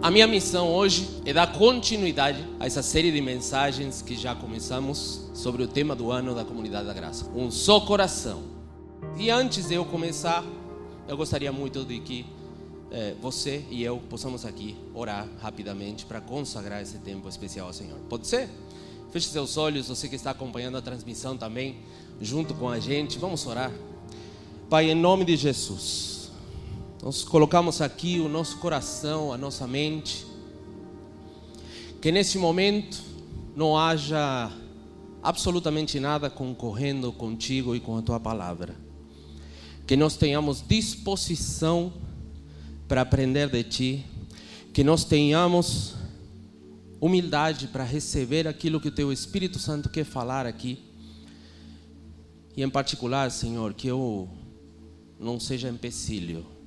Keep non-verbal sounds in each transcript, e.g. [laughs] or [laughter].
A minha missão hoje é dar continuidade a essa série de mensagens que já começamos sobre o tema do ano da Comunidade da Graça. Um só coração. E antes de eu começar, eu gostaria muito de que eh, você e eu possamos aqui orar rapidamente para consagrar esse tempo especial ao Senhor. Pode ser? Feche seus olhos, você que está acompanhando a transmissão também, junto com a gente. Vamos orar. Pai, em nome de Jesus. Nós colocamos aqui o nosso coração, a nossa mente. Que neste momento não haja absolutamente nada concorrendo contigo e com a tua palavra. Que nós tenhamos disposição para aprender de ti. Que nós tenhamos humildade para receber aquilo que o teu Espírito Santo quer falar aqui. E em particular, Senhor, que eu não seja empecilho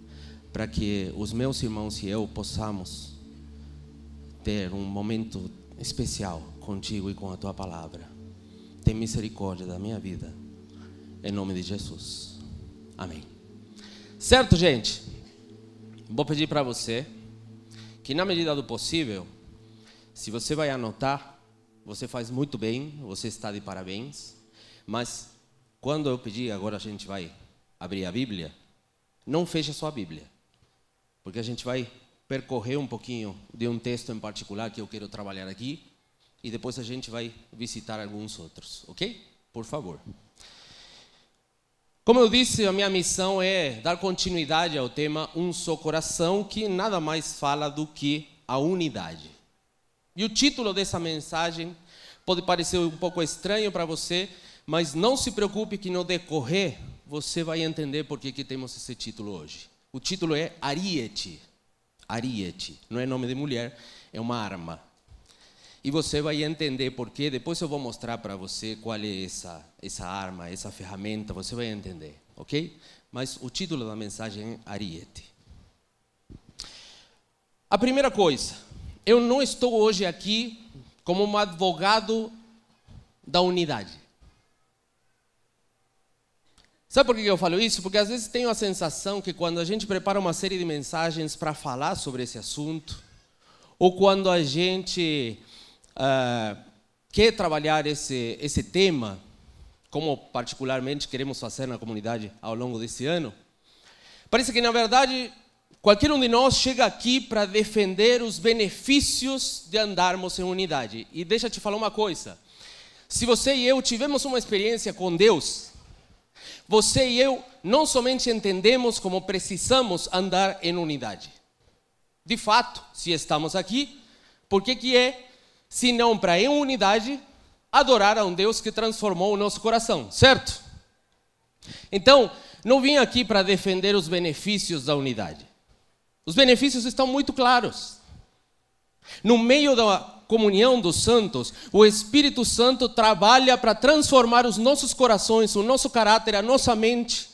para que os meus irmãos e eu possamos ter um momento especial contigo e com a tua palavra. Tem misericórdia da minha vida. Em nome de Jesus. Amém. Certo, gente? Vou pedir para você que, na medida do possível, se você vai anotar, você faz muito bem, você está de parabéns. Mas quando eu pedir, agora a gente vai abrir a Bíblia, não feche a sua Bíblia porque a gente vai percorrer um pouquinho de um texto em particular que eu quero trabalhar aqui e depois a gente vai visitar alguns outros, ok? Por favor. Como eu disse, a minha missão é dar continuidade ao tema Um Só Coração, que nada mais fala do que a unidade. E o título dessa mensagem pode parecer um pouco estranho para você, mas não se preocupe que no decorrer você vai entender por que, que temos esse título hoje. O título é Ariete. Ariete. Não é nome de mulher, é uma arma. E você vai entender por quê. Depois eu vou mostrar para você qual é essa, essa arma, essa ferramenta. Você vai entender, ok? Mas o título da mensagem é Ariete. A primeira coisa, eu não estou hoje aqui como um advogado da unidade. Sabe por que eu falo isso? Porque às vezes tenho a sensação que quando a gente prepara uma série de mensagens para falar sobre esse assunto, ou quando a gente uh, quer trabalhar esse, esse tema, como particularmente queremos fazer na comunidade ao longo desse ano, parece que na verdade qualquer um de nós chega aqui para defender os benefícios de andarmos em unidade. E deixa eu te falar uma coisa: se você e eu tivemos uma experiência com Deus, você e eu não somente entendemos como precisamos andar em unidade. De fato, se estamos aqui, por que, que é, se não para em unidade, adorar a um Deus que transformou o nosso coração, certo? Então, não vim aqui para defender os benefícios da unidade. Os benefícios estão muito claros. No meio da comunhão dos santos, o Espírito Santo trabalha para transformar os nossos corações, o nosso caráter, a nossa mente,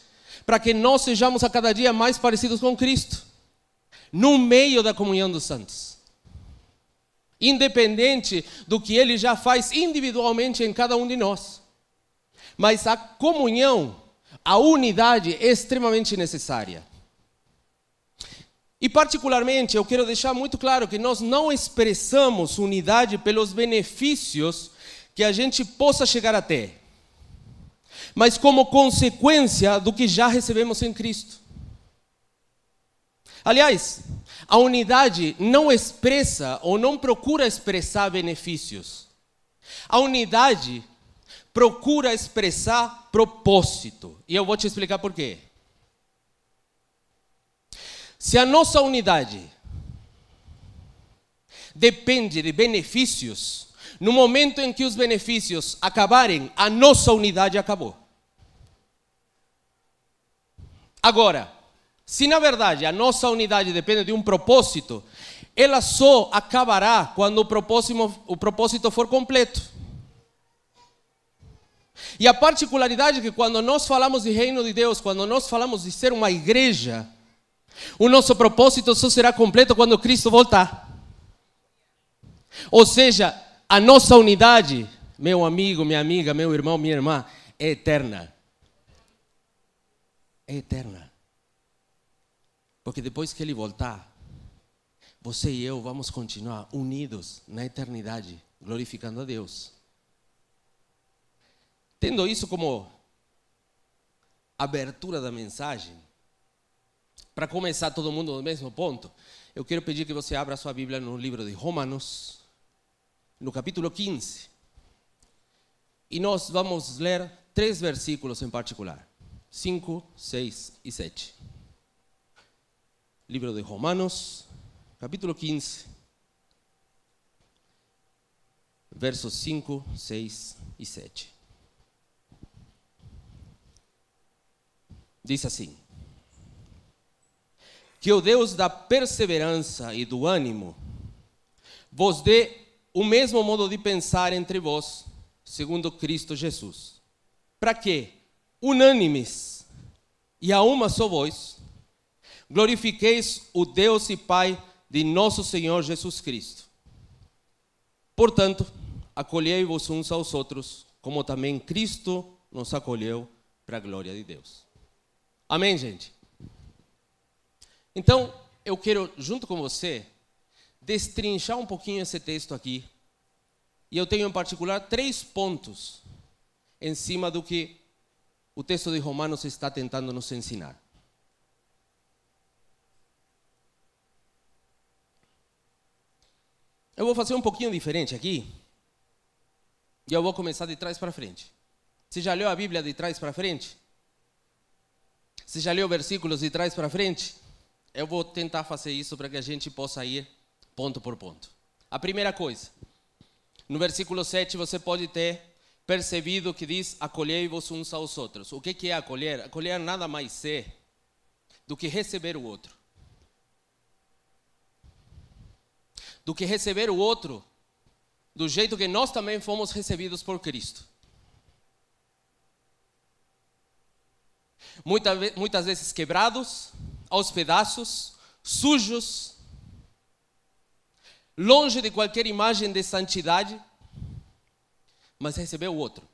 para que nós sejamos a cada dia mais parecidos com Cristo, no meio da comunhão dos santos. Independente do que ele já faz individualmente em cada um de nós. Mas a comunhão, a unidade é extremamente necessária. E, particularmente, eu quero deixar muito claro que nós não expressamos unidade pelos benefícios que a gente possa chegar a ter, mas como consequência do que já recebemos em Cristo. Aliás, a unidade não expressa ou não procura expressar benefícios. A unidade procura expressar propósito. E eu vou te explicar por quê. Se a nossa unidade depende de benefícios, no momento em que os benefícios acabarem, a nossa unidade acabou. Agora, se na verdade a nossa unidade depende de um propósito, ela só acabará quando o propósito, o propósito for completo. E a particularidade é que quando nós falamos de reino de Deus, quando nós falamos de ser uma igreja, o nosso propósito só será completo quando Cristo voltar. Ou seja, a nossa unidade, meu amigo, minha amiga, meu irmão, minha irmã, é eterna. É eterna. Porque depois que ele voltar, você e eu vamos continuar unidos na eternidade, glorificando a Deus. Tendo isso como abertura da mensagem, para começar todo mundo no mesmo ponto, eu quero pedir que você abra sua Bíblia no livro de Romanos, no capítulo 15. E nós vamos ler três versículos em particular: 5, 6 e 7. Livro de Romanos, capítulo 15, versos 5, 6 e 7. Diz assim: Que o Deus da perseverança e do ânimo vos dê o mesmo modo de pensar entre vós, segundo Cristo Jesus. Para que, unânimes e a uma só voz, glorifiqueis o Deus e Pai de nosso Senhor Jesus Cristo. Portanto, acolhei-vos uns aos outros, como também Cristo nos acolheu para a glória de Deus. Amém, gente? Então, eu quero, junto com você, destrinchar um pouquinho esse texto aqui. E eu tenho em particular três pontos em cima do que o texto de Romanos está tentando nos ensinar. Eu vou fazer um pouquinho diferente aqui. E eu vou começar de trás para frente. Você já leu a Bíblia de trás para frente? Você já leu versículos de trás para frente? Eu vou tentar fazer isso para que a gente possa ir ponto por ponto. A primeira coisa, no versículo 7 você pode ter percebido que diz: acolhei-vos uns aos outros. O que é acolher? Acolher nada mais é do que receber o outro. do que receber o outro do jeito que nós também fomos recebidos por Cristo. Muitas, muitas vezes quebrados, aos pedaços, sujos, longe de qualquer imagem de santidade, mas receber o outro.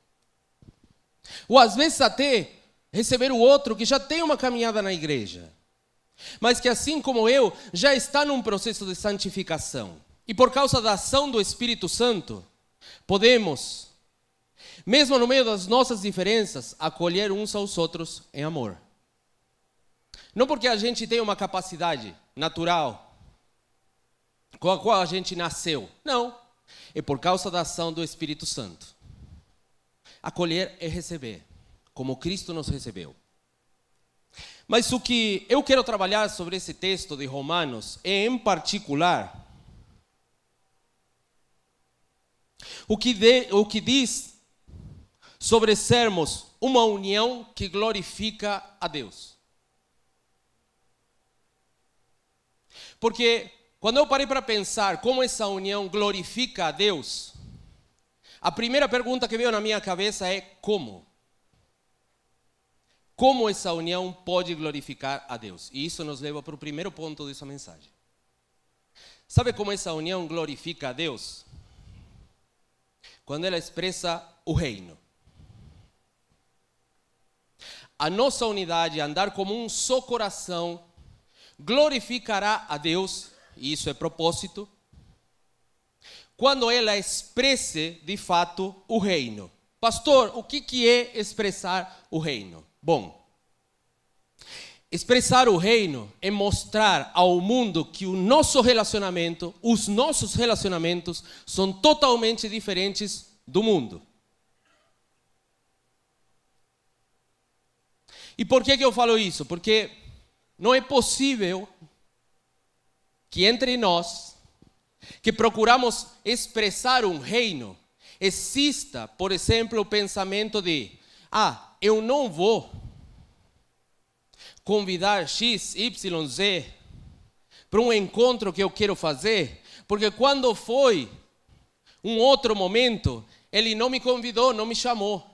Ou às vezes até receber o outro que já tem uma caminhada na igreja, mas que assim como eu, já está num processo de santificação. E por causa da ação do Espírito Santo, podemos, mesmo no meio das nossas diferenças, acolher uns aos outros em amor. Não porque a gente tem uma capacidade natural com a qual a gente nasceu. Não. É por causa da ação do Espírito Santo. Acolher é receber, como Cristo nos recebeu. Mas o que eu quero trabalhar sobre esse texto de Romanos é, em particular, O que, de, o que diz sobre sermos uma união que glorifica a Deus. Porque quando eu parei para pensar como essa união glorifica a Deus, a primeira pergunta que veio na minha cabeça é como? Como essa união pode glorificar a Deus? E isso nos leva para o primeiro ponto dessa mensagem. Sabe como essa união glorifica a Deus? quando ela expressa o reino. A nossa unidade, andar como um só coração, glorificará a Deus, e isso é propósito, quando ela expresse de fato o reino. Pastor, o que, que é expressar o reino? Bom, Expressar o reino é mostrar ao mundo que o nosso relacionamento, os nossos relacionamentos, são totalmente diferentes do mundo. E por que, que eu falo isso? Porque não é possível que entre nós, que procuramos expressar um reino, exista, por exemplo, o pensamento de: ah, eu não vou convidar X, Y, Z para um encontro que eu quero fazer, porque quando foi um outro momento, ele não me convidou, não me chamou.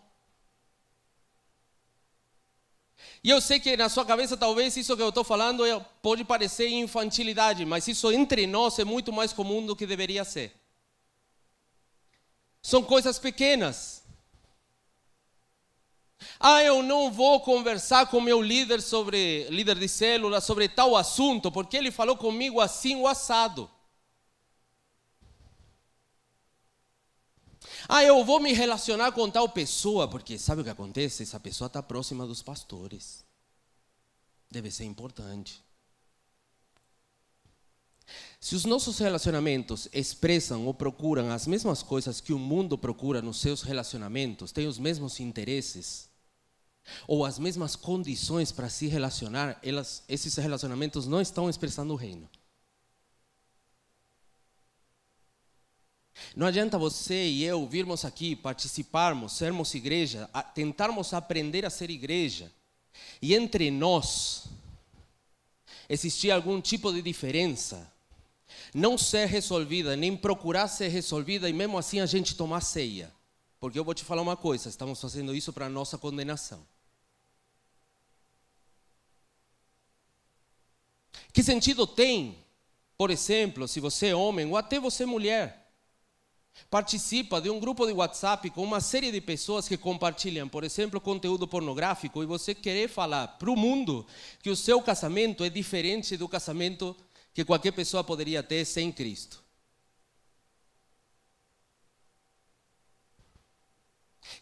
E eu sei que na sua cabeça talvez isso que eu estou falando é, pode parecer infantilidade, mas isso entre nós é muito mais comum do que deveria ser. São coisas pequenas. Ah, eu não vou conversar com meu líder sobre líder de célula sobre tal assunto, porque ele falou comigo assim o assado. Ah, eu vou me relacionar com tal pessoa, porque sabe o que acontece? Essa pessoa está próxima dos pastores. Deve ser importante. Se os nossos relacionamentos expressam ou procuram as mesmas coisas que o mundo procura nos seus relacionamentos, têm os mesmos interesses, ou as mesmas condições para se relacionar, elas, esses relacionamentos não estão expressando o reino. Não adianta você e eu virmos aqui, participarmos, sermos igreja, tentarmos aprender a ser igreja, e entre nós existir algum tipo de diferença, não ser resolvida, nem procurar ser resolvida, e mesmo assim a gente tomar ceia. Porque eu vou te falar uma coisa: estamos fazendo isso para a nossa condenação. Que sentido tem, por exemplo, se você é homem ou até você é mulher, participa de um grupo de WhatsApp com uma série de pessoas que compartilham, por exemplo, conteúdo pornográfico, e você querer falar para o mundo que o seu casamento é diferente do casamento que qualquer pessoa poderia ter sem Cristo.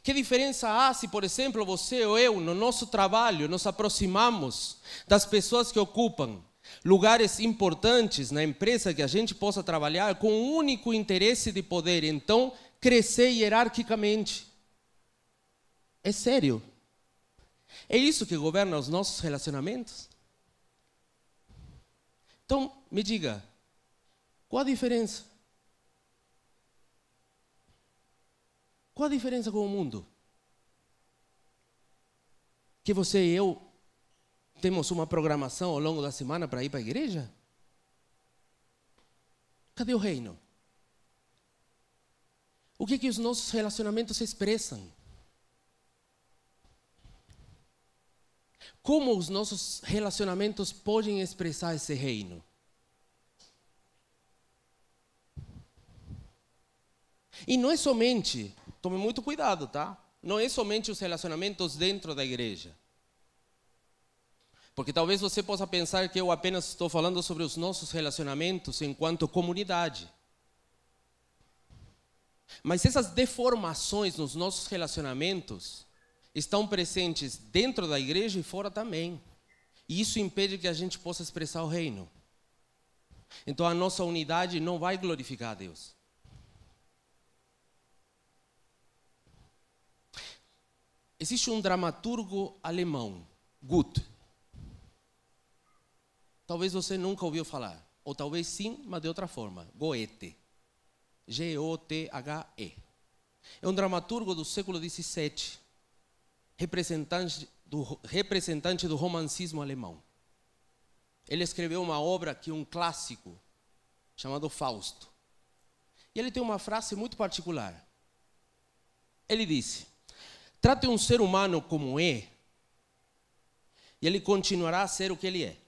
Que diferença há se, por exemplo, você ou eu, no nosso trabalho, nos aproximamos das pessoas que ocupam lugares importantes na empresa que a gente possa trabalhar com o único interesse de poder, então, crescer hierarquicamente. É sério. É isso que governa os nossos relacionamentos? Então, me diga, qual a diferença? Qual a diferença com o mundo? Que você e eu temos uma programação ao longo da semana para ir para a igreja? Cadê o reino? O que, que os nossos relacionamentos expressam? Como os nossos relacionamentos podem expressar esse reino? E não é somente, tome muito cuidado, tá? Não é somente os relacionamentos dentro da igreja. Porque talvez você possa pensar que eu apenas estou falando sobre os nossos relacionamentos enquanto comunidade. Mas essas deformações nos nossos relacionamentos estão presentes dentro da igreja e fora também. E isso impede que a gente possa expressar o reino. Então a nossa unidade não vai glorificar a Deus. Existe um dramaturgo alemão, Goethe. Talvez você nunca ouviu falar, ou talvez sim, mas de outra forma. Goethe. G-O-T-H-E. É um dramaturgo do século XVII, representante do, representante do romancismo alemão. Ele escreveu uma obra que é um clássico, chamado Fausto. E ele tem uma frase muito particular. Ele disse: Trate um ser humano como é, e ele continuará a ser o que ele é.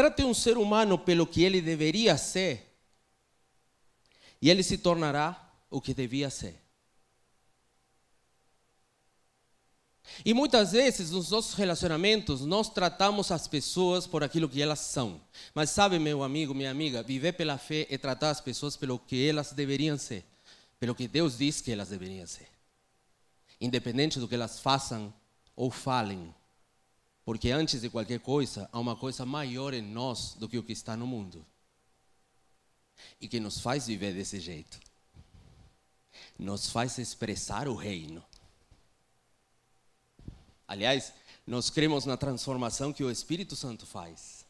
Trate um ser humano pelo que ele deveria ser, e ele se tornará o que devia ser. E muitas vezes nos nossos relacionamentos nós tratamos as pessoas por aquilo que elas são. Mas sabe, meu amigo, minha amiga, viver pela fé é tratar as pessoas pelo que elas deveriam ser, pelo que Deus diz que elas deveriam ser. Independente do que elas façam ou falem. Porque antes de qualquer coisa, há uma coisa maior em nós do que o que está no mundo. E que nos faz viver desse jeito. Nos faz expressar o reino. Aliás, nós cremos na transformação que o Espírito Santo faz.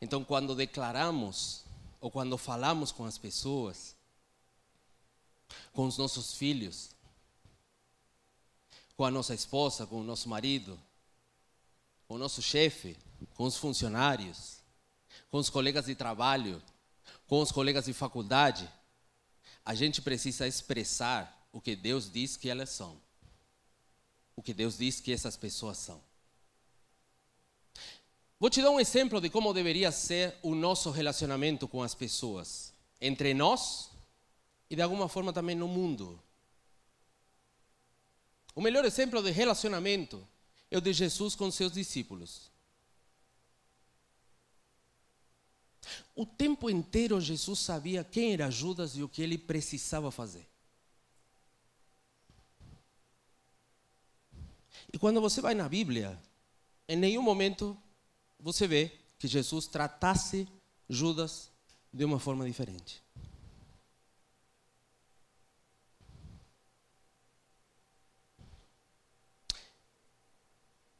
Então, quando declaramos ou quando falamos com as pessoas, com os nossos filhos, com a nossa esposa, com o nosso marido, com o nosso chefe, com os funcionários, com os colegas de trabalho, com os colegas de faculdade, a gente precisa expressar o que Deus diz que elas são. O que Deus diz que essas pessoas são. Vou te dar um exemplo de como deveria ser o nosso relacionamento com as pessoas, entre nós e de alguma forma também no mundo. O melhor exemplo de relacionamento é o de Jesus com seus discípulos. O tempo inteiro Jesus sabia quem era Judas e o que ele precisava fazer. E quando você vai na Bíblia, em nenhum momento você vê que Jesus tratasse Judas de uma forma diferente.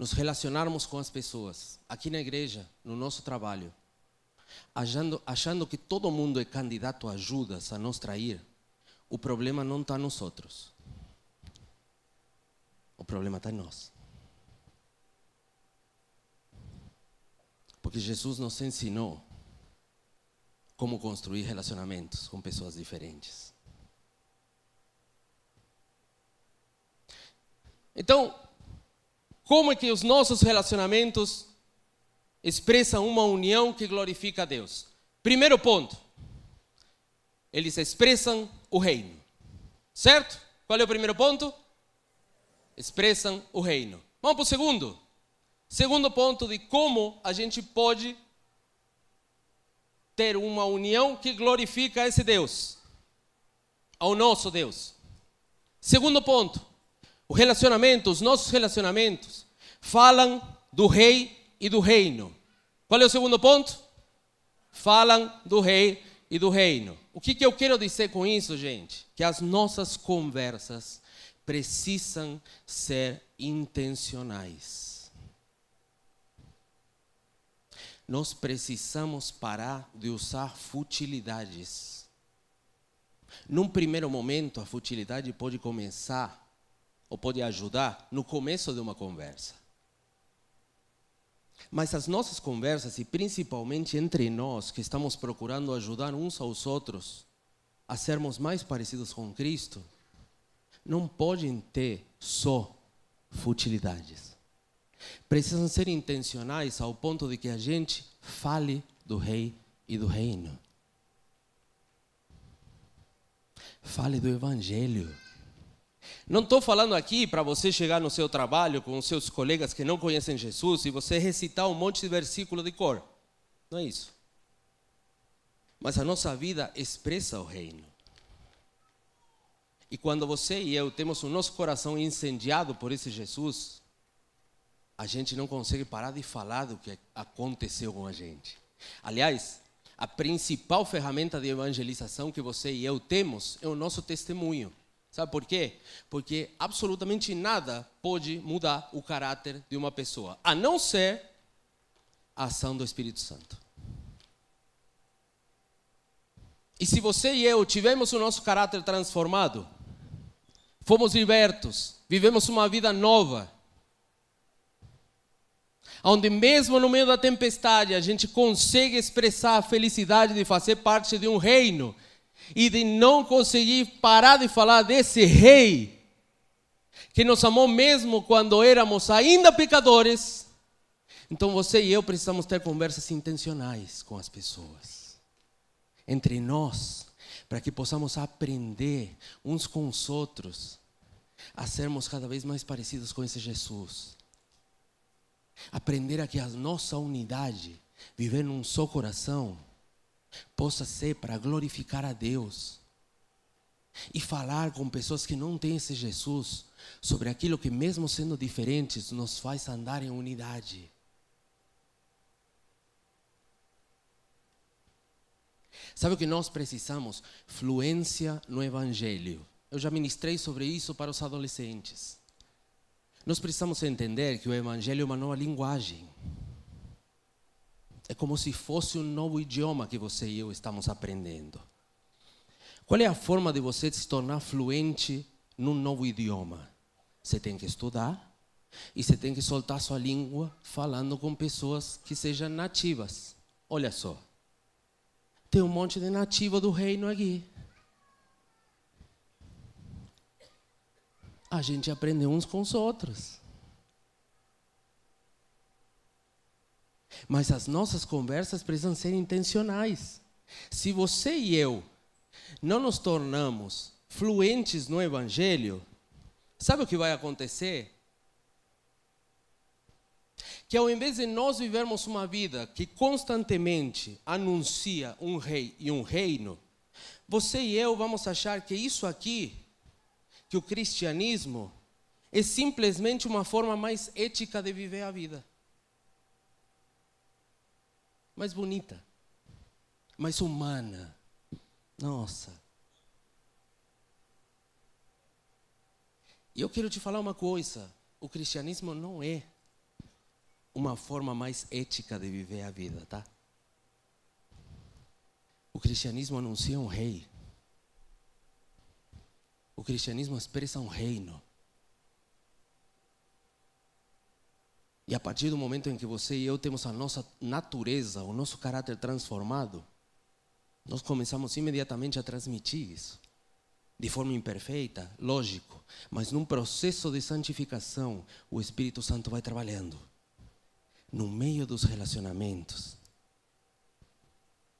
Nos relacionarmos com as pessoas, aqui na igreja, no nosso trabalho, achando, achando que todo mundo é candidato a ajudas a nos trair, o problema não está nos outros. O problema está em nós. Porque Jesus nos ensinou como construir relacionamentos com pessoas diferentes. Então, como é que os nossos relacionamentos expressam uma união que glorifica a Deus? Primeiro ponto, eles expressam o reino. Certo? Qual é o primeiro ponto? Expressam o reino. Vamos para o segundo. Segundo ponto de como a gente pode ter uma união que glorifica esse Deus, ao nosso Deus. Segundo ponto, o relacionamento, os nossos relacionamentos falam do rei e do reino. Qual é o segundo ponto? Falam do rei e do reino. O que, que eu quero dizer com isso, gente? Que as nossas conversas precisam ser intencionais. Nós precisamos parar de usar futilidades. Num primeiro momento, a futilidade pode começar ou pode ajudar no começo de uma conversa. Mas as nossas conversas, e principalmente entre nós que estamos procurando ajudar uns aos outros a sermos mais parecidos com Cristo, não podem ter só futilidades. Precisam ser intencionais ao ponto de que a gente fale do Rei e do Reino. Fale do Evangelho. Não estou falando aqui para você chegar no seu trabalho com os seus colegas que não conhecem Jesus e você recitar um monte de versículo de cor. Não é isso. Mas a nossa vida expressa o reino. E quando você e eu temos o nosso coração incendiado por esse Jesus, a gente não consegue parar de falar do que aconteceu com a gente. Aliás, a principal ferramenta de evangelização que você e eu temos é o nosso testemunho. Sabe por quê? Porque absolutamente nada pode mudar o caráter de uma pessoa, a não ser a ação do Espírito Santo. E se você e eu tivemos o nosso caráter transformado, fomos libertos, vivemos uma vida nova, onde mesmo no meio da tempestade a gente consegue expressar a felicidade de fazer parte de um reino e de não conseguir parar de falar desse rei que nos amou mesmo quando éramos ainda pecadores, então você e eu precisamos ter conversas intencionais com as pessoas, entre nós, para que possamos aprender uns com os outros a sermos cada vez mais parecidos com esse Jesus. Aprender a que a nossa unidade, viver num só coração, possa ser para glorificar a Deus. E falar com pessoas que não têm esse Jesus sobre aquilo que, mesmo sendo diferentes, nos faz andar em unidade. Sabe o que nós precisamos? Fluência no Evangelho. Eu já ministrei sobre isso para os adolescentes. Nós precisamos entender que o Evangelho é uma nova linguagem. É como se fosse um novo idioma que você e eu estamos aprendendo. Qual é a forma de você se tornar fluente num novo idioma? Você tem que estudar e você tem que soltar sua língua falando com pessoas que sejam nativas. Olha só. Tem um monte de nativa do reino aqui. A gente aprende uns com os outros. Mas as nossas conversas precisam ser intencionais. Se você e eu não nos tornamos fluentes no Evangelho, sabe o que vai acontecer? Que ao invés de nós vivermos uma vida que constantemente anuncia um rei e um reino, você e eu vamos achar que isso aqui, que o cristianismo, é simplesmente uma forma mais ética de viver a vida. Mais bonita, mais humana. Nossa. E eu quero te falar uma coisa: o cristianismo não é uma forma mais ética de viver a vida, tá? O cristianismo anuncia um rei. O cristianismo expressa um reino. E a partir do momento em que você e eu temos a nossa natureza, o nosso caráter transformado, nós começamos imediatamente a transmitir isso. De forma imperfeita, lógico, mas num processo de santificação, o Espírito Santo vai trabalhando no meio dos relacionamentos,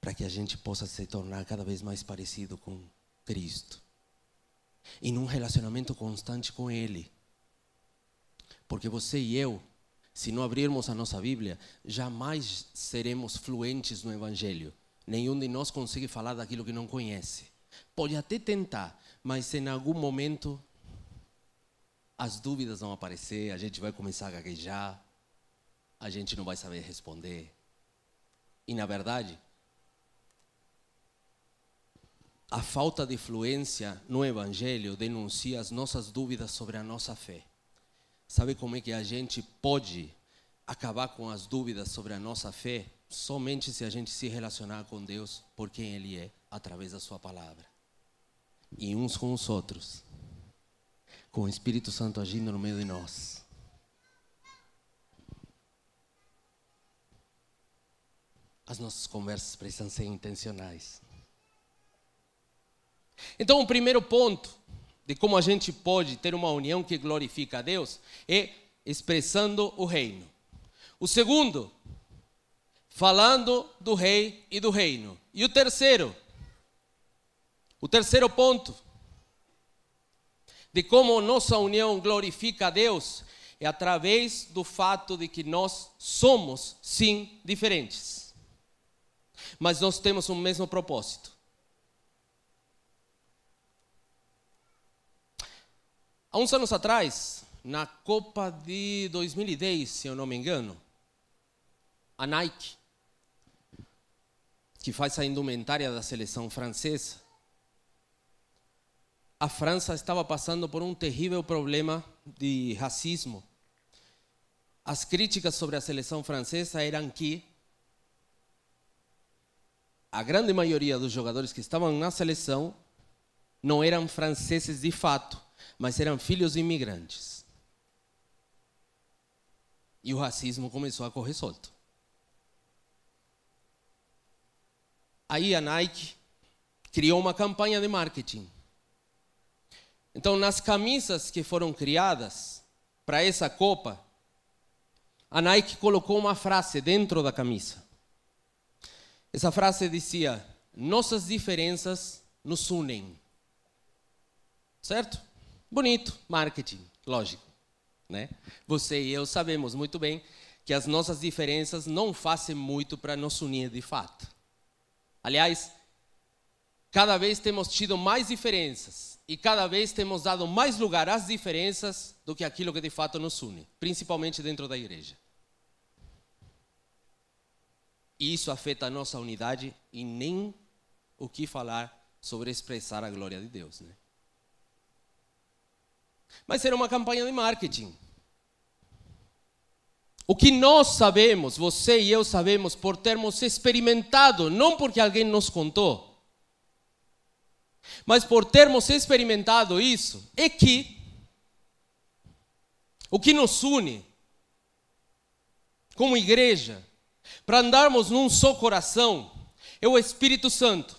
para que a gente possa se tornar cada vez mais parecido com Cristo. E num relacionamento constante com Ele. Porque você e eu, se não abrirmos a nossa Bíblia, jamais seremos fluentes no Evangelho. Nenhum de nós consegue falar daquilo que não conhece. Pode até tentar, mas em algum momento as dúvidas vão aparecer, a gente vai começar a gaguejar, a gente não vai saber responder. E na verdade, a falta de fluência no Evangelho denuncia as nossas dúvidas sobre a nossa fé. Sabe como é que a gente pode acabar com as dúvidas sobre a nossa fé? somente se a gente se relacionar com Deus por quem Ele é, através da Sua palavra. E uns com os outros, com o Espírito Santo agindo no meio de nós. As nossas conversas precisam ser intencionais. Então, o primeiro ponto de como a gente pode ter uma união que glorifica a Deus é expressando o reino. O segundo falando do rei e do reino. E o terceiro, o terceiro ponto de como nossa união glorifica a Deus é através do fato de que nós somos, sim, diferentes. Mas nós temos o mesmo propósito. Há uns anos atrás, na Copa de 2010, se eu não me engano, a Nike que faz a indumentária da seleção francesa, a França estava passando por um terrível problema de racismo. As críticas sobre a seleção francesa eram que a grande maioria dos jogadores que estavam na seleção não eram franceses de fato, mas eram filhos de imigrantes. E o racismo começou a correr solto. Aí a Nike criou uma campanha de marketing. Então, nas camisas que foram criadas para essa Copa, a Nike colocou uma frase dentro da camisa. Essa frase dizia: Nossas diferenças nos unem. Certo? Bonito, marketing, lógico. Né? Você e eu sabemos muito bem que as nossas diferenças não fazem muito para nos unir de fato. Aliás, cada vez temos tido mais diferenças e cada vez temos dado mais lugar às diferenças do que aquilo que de fato nos une, principalmente dentro da igreja. E isso afeta a nossa unidade e nem o que falar sobre expressar a glória de Deus, né? Mas era uma campanha de marketing. O que nós sabemos, você e eu sabemos, por termos experimentado, não porque alguém nos contou, mas por termos experimentado isso, é que o que nos une como igreja, para andarmos num só coração, é o Espírito Santo.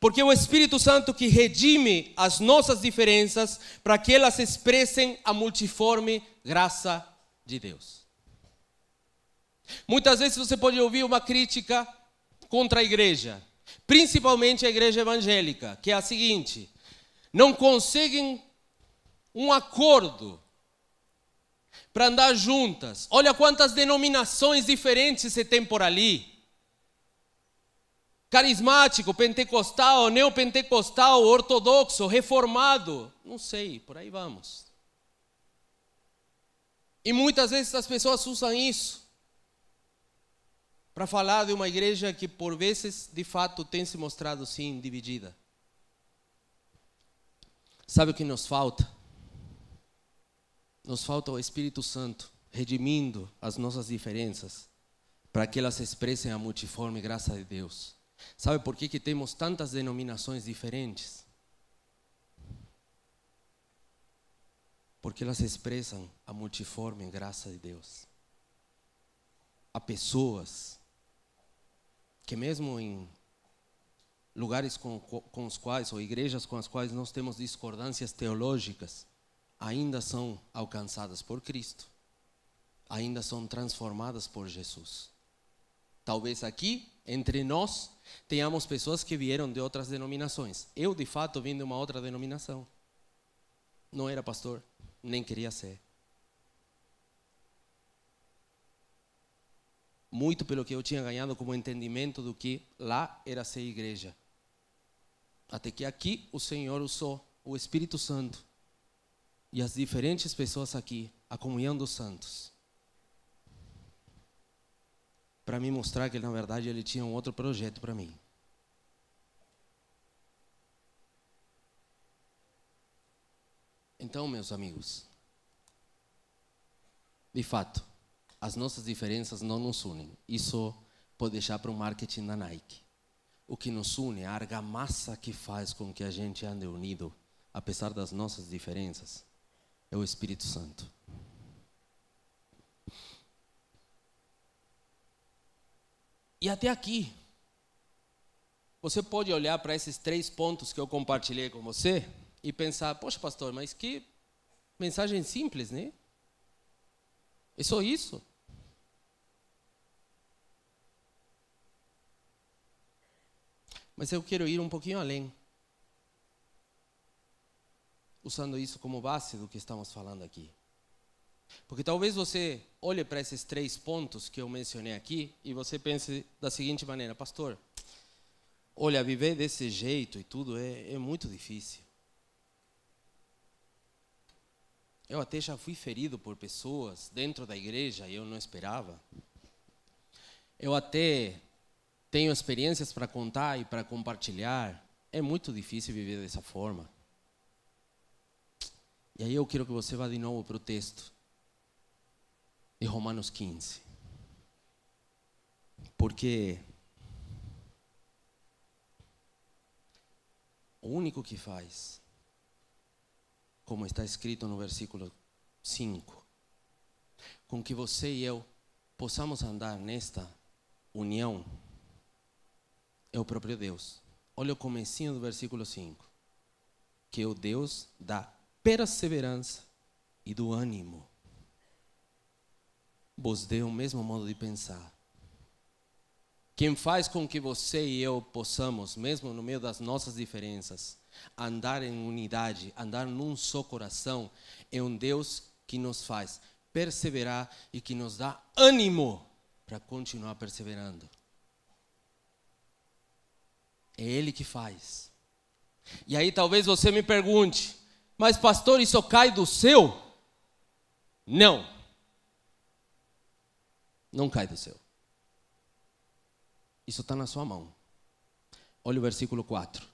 Porque é o Espírito Santo que redime as nossas diferenças para que elas expressem a multiforme graça de Deus. Muitas vezes você pode ouvir uma crítica contra a igreja, principalmente a igreja evangélica, que é a seguinte: não conseguem um acordo para andar juntas. Olha quantas denominações diferentes você tem por ali carismático, pentecostal, neopentecostal, ortodoxo, reformado, não sei, por aí vamos. E muitas vezes as pessoas usam isso para falar de uma igreja que por vezes de fato tem se mostrado sim dividida. Sabe o que nos falta? Nos falta o Espírito Santo redimindo as nossas diferenças para que elas expressem a multiforme graça de Deus. Sabe por que, que temos tantas denominações diferentes? Porque elas expressam a multiforme graça de Deus. Há pessoas que, mesmo em lugares com, com os quais, ou igrejas com as quais nós temos discordâncias teológicas, ainda são alcançadas por Cristo, ainda são transformadas por Jesus. Talvez aqui, entre nós, tenhamos pessoas que vieram de outras denominações. Eu, de fato, vim de uma outra denominação. Não era pastor, nem queria ser. Muito pelo que eu tinha ganhado como entendimento do que lá era ser igreja. Até que aqui o Senhor usou o Espírito Santo e as diferentes pessoas aqui, a comunhão dos santos, para me mostrar que na verdade ele tinha um outro projeto para mim. Então, meus amigos, de fato, as nossas diferenças não nos unem. Isso pode deixar para o marketing da Nike. O que nos une, a argamassa que faz com que a gente ande unido, apesar das nossas diferenças, é o Espírito Santo. E até aqui, você pode olhar para esses três pontos que eu compartilhei com você e pensar: poxa, pastor, mas que mensagem simples, né? É só isso? Mas eu quero ir um pouquinho além, usando isso como base do que estamos falando aqui. Porque talvez você olhe para esses três pontos que eu mencionei aqui e você pense da seguinte maneira, pastor, olha, viver desse jeito e tudo é, é muito difícil. Eu até já fui ferido por pessoas dentro da igreja e eu não esperava. Eu até tenho experiências para contar e para compartilhar. É muito difícil viver dessa forma. E aí eu quero que você vá de novo para o texto de Romanos 15. Porque o único que faz, como está escrito no versículo 5, com que você e eu possamos andar nesta união, é o próprio Deus. Olha o comecinho do versículo 5. Que é o Deus da perseverança e do ânimo. Vos dê o mesmo modo de pensar. Quem faz com que você e eu possamos, mesmo no meio das nossas diferenças, andar em unidade, andar num só coração, é um Deus que nos faz perseverar e que nos dá ânimo para continuar perseverando. É Ele que faz. E aí talvez você me pergunte, mas pastor, isso cai do céu? Não. Não cai do céu. Isso está na sua mão. Olha o versículo 4.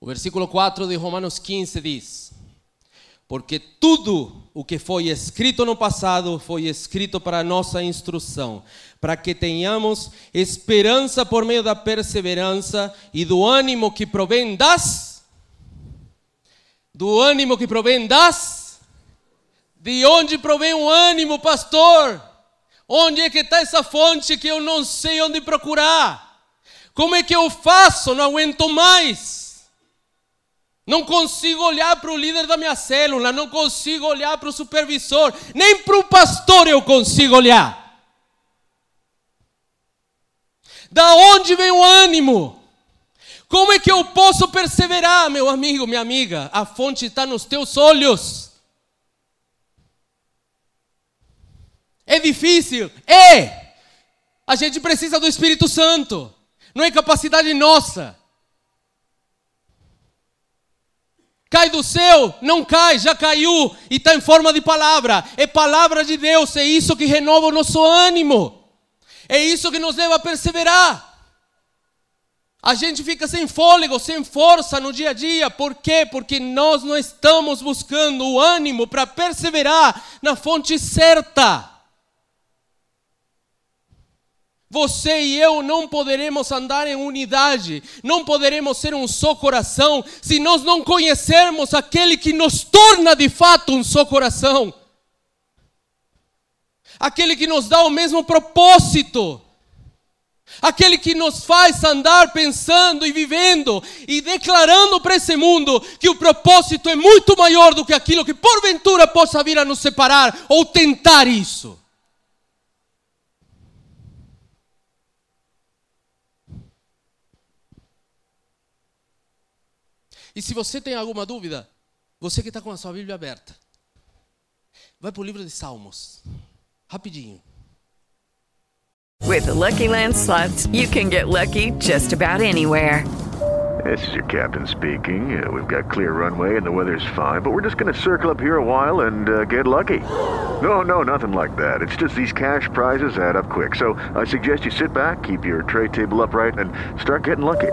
O versículo 4 de Romanos 15 diz: Porque tudo o que foi escrito no passado foi escrito para nossa instrução, para que tenhamos esperança por meio da perseverança e do ânimo que provém das do ânimo que provém das de onde provém o ânimo, pastor? Onde é que está essa fonte que eu não sei onde procurar? Como é que eu faço? Não aguento mais. Não consigo olhar para o líder da minha célula, não consigo olhar para o supervisor, nem para o pastor eu consigo olhar. Da onde vem o ânimo? Como é que eu posso perseverar, meu amigo, minha amiga? A fonte está nos teus olhos. É difícil? É! A gente precisa do Espírito Santo, não é capacidade nossa. Cai do céu? Não cai, já caiu e está em forma de palavra. É palavra de Deus, é isso que renova o nosso ânimo. É isso que nos leva a perseverar. A gente fica sem fôlego, sem força no dia a dia. Por quê? Porque nós não estamos buscando o ânimo para perseverar na fonte certa. Você e eu não poderemos andar em unidade, não poderemos ser um só coração, se nós não conhecermos aquele que nos torna de fato um só coração, aquele que nos dá o mesmo propósito, aquele que nos faz andar pensando e vivendo e declarando para esse mundo que o propósito é muito maior do que aquilo que porventura possa vir a nos separar ou tentar isso. E se você tem alguma dúvida, você que está com a sua Bíblia aberta, vai para o livro de Salmos, rapidinho. With the Lucky Land slots, you can get lucky just about anywhere. This is your captain speaking. Uh, we've got clear runway and the weather's fine, but we're just going to circle up here a while and uh, get lucky. No, no, nothing like that. It's just these cash prizes add up quick. So I suggest you sit back, keep your tray table upright, and start getting lucky.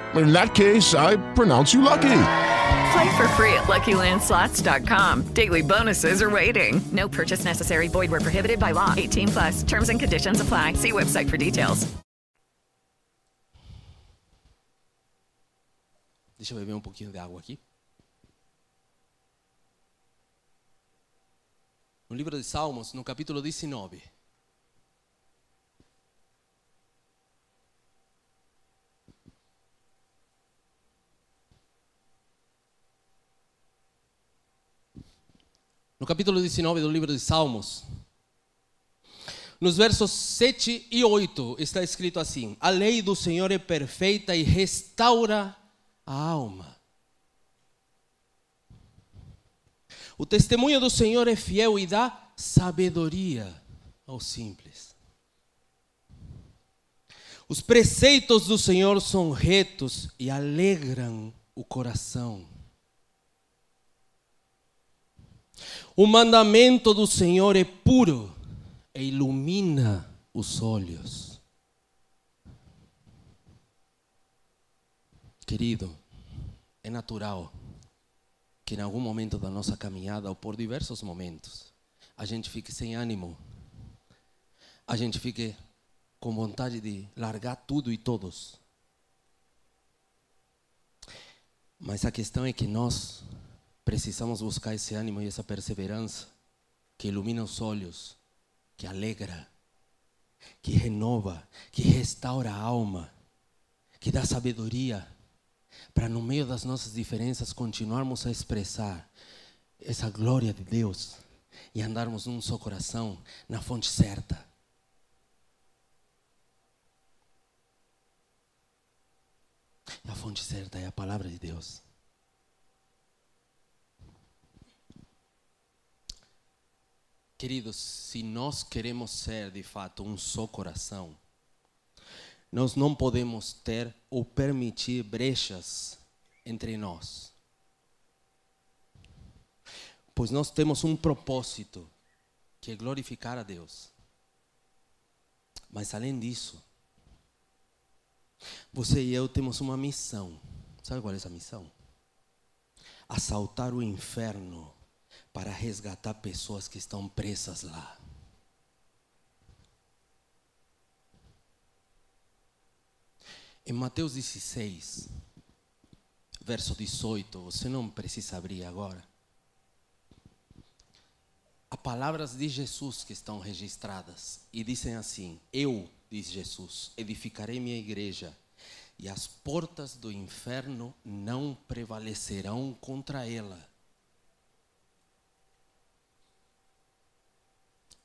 In that case, I pronounce you lucky. Play for free at LuckyLandSlots.com. Daily bonuses are waiting. No purchase necessary. Void where prohibited by law. 18 plus. Terms and conditions apply. See website for details. Deixa eu beber um pouquinho de água aqui. No livro de Salmos, no capítulo 19. No capítulo 19 do livro de Salmos, nos versos 7 e 8, está escrito assim: A lei do Senhor é perfeita e restaura a alma. O testemunho do Senhor é fiel e dá sabedoria aos simples. Os preceitos do Senhor são retos e alegram o coração. O mandamento do Senhor é puro e ilumina os olhos. Querido, é natural que em algum momento da nossa caminhada, ou por diversos momentos, a gente fique sem ânimo, a gente fique com vontade de largar tudo e todos. Mas a questão é que nós precisamos buscar esse ânimo e essa perseverança que ilumina os olhos, que alegra, que renova, que restaura a alma, que dá sabedoria para no meio das nossas diferenças continuarmos a expressar essa glória de Deus e andarmos num só coração, na fonte certa. A fonte certa é a palavra de Deus. Queridos, se nós queremos ser de fato um só coração, nós não podemos ter ou permitir brechas entre nós. Pois nós temos um propósito, que é glorificar a Deus. Mas além disso, você e eu temos uma missão. Sabe qual é essa missão? Assaltar o inferno para resgatar pessoas que estão presas lá. Em Mateus 16, verso 18, você não precisa abrir agora. Há palavras de Jesus que estão registradas e dizem assim: Eu, diz Jesus, edificarei minha igreja e as portas do inferno não prevalecerão contra ela.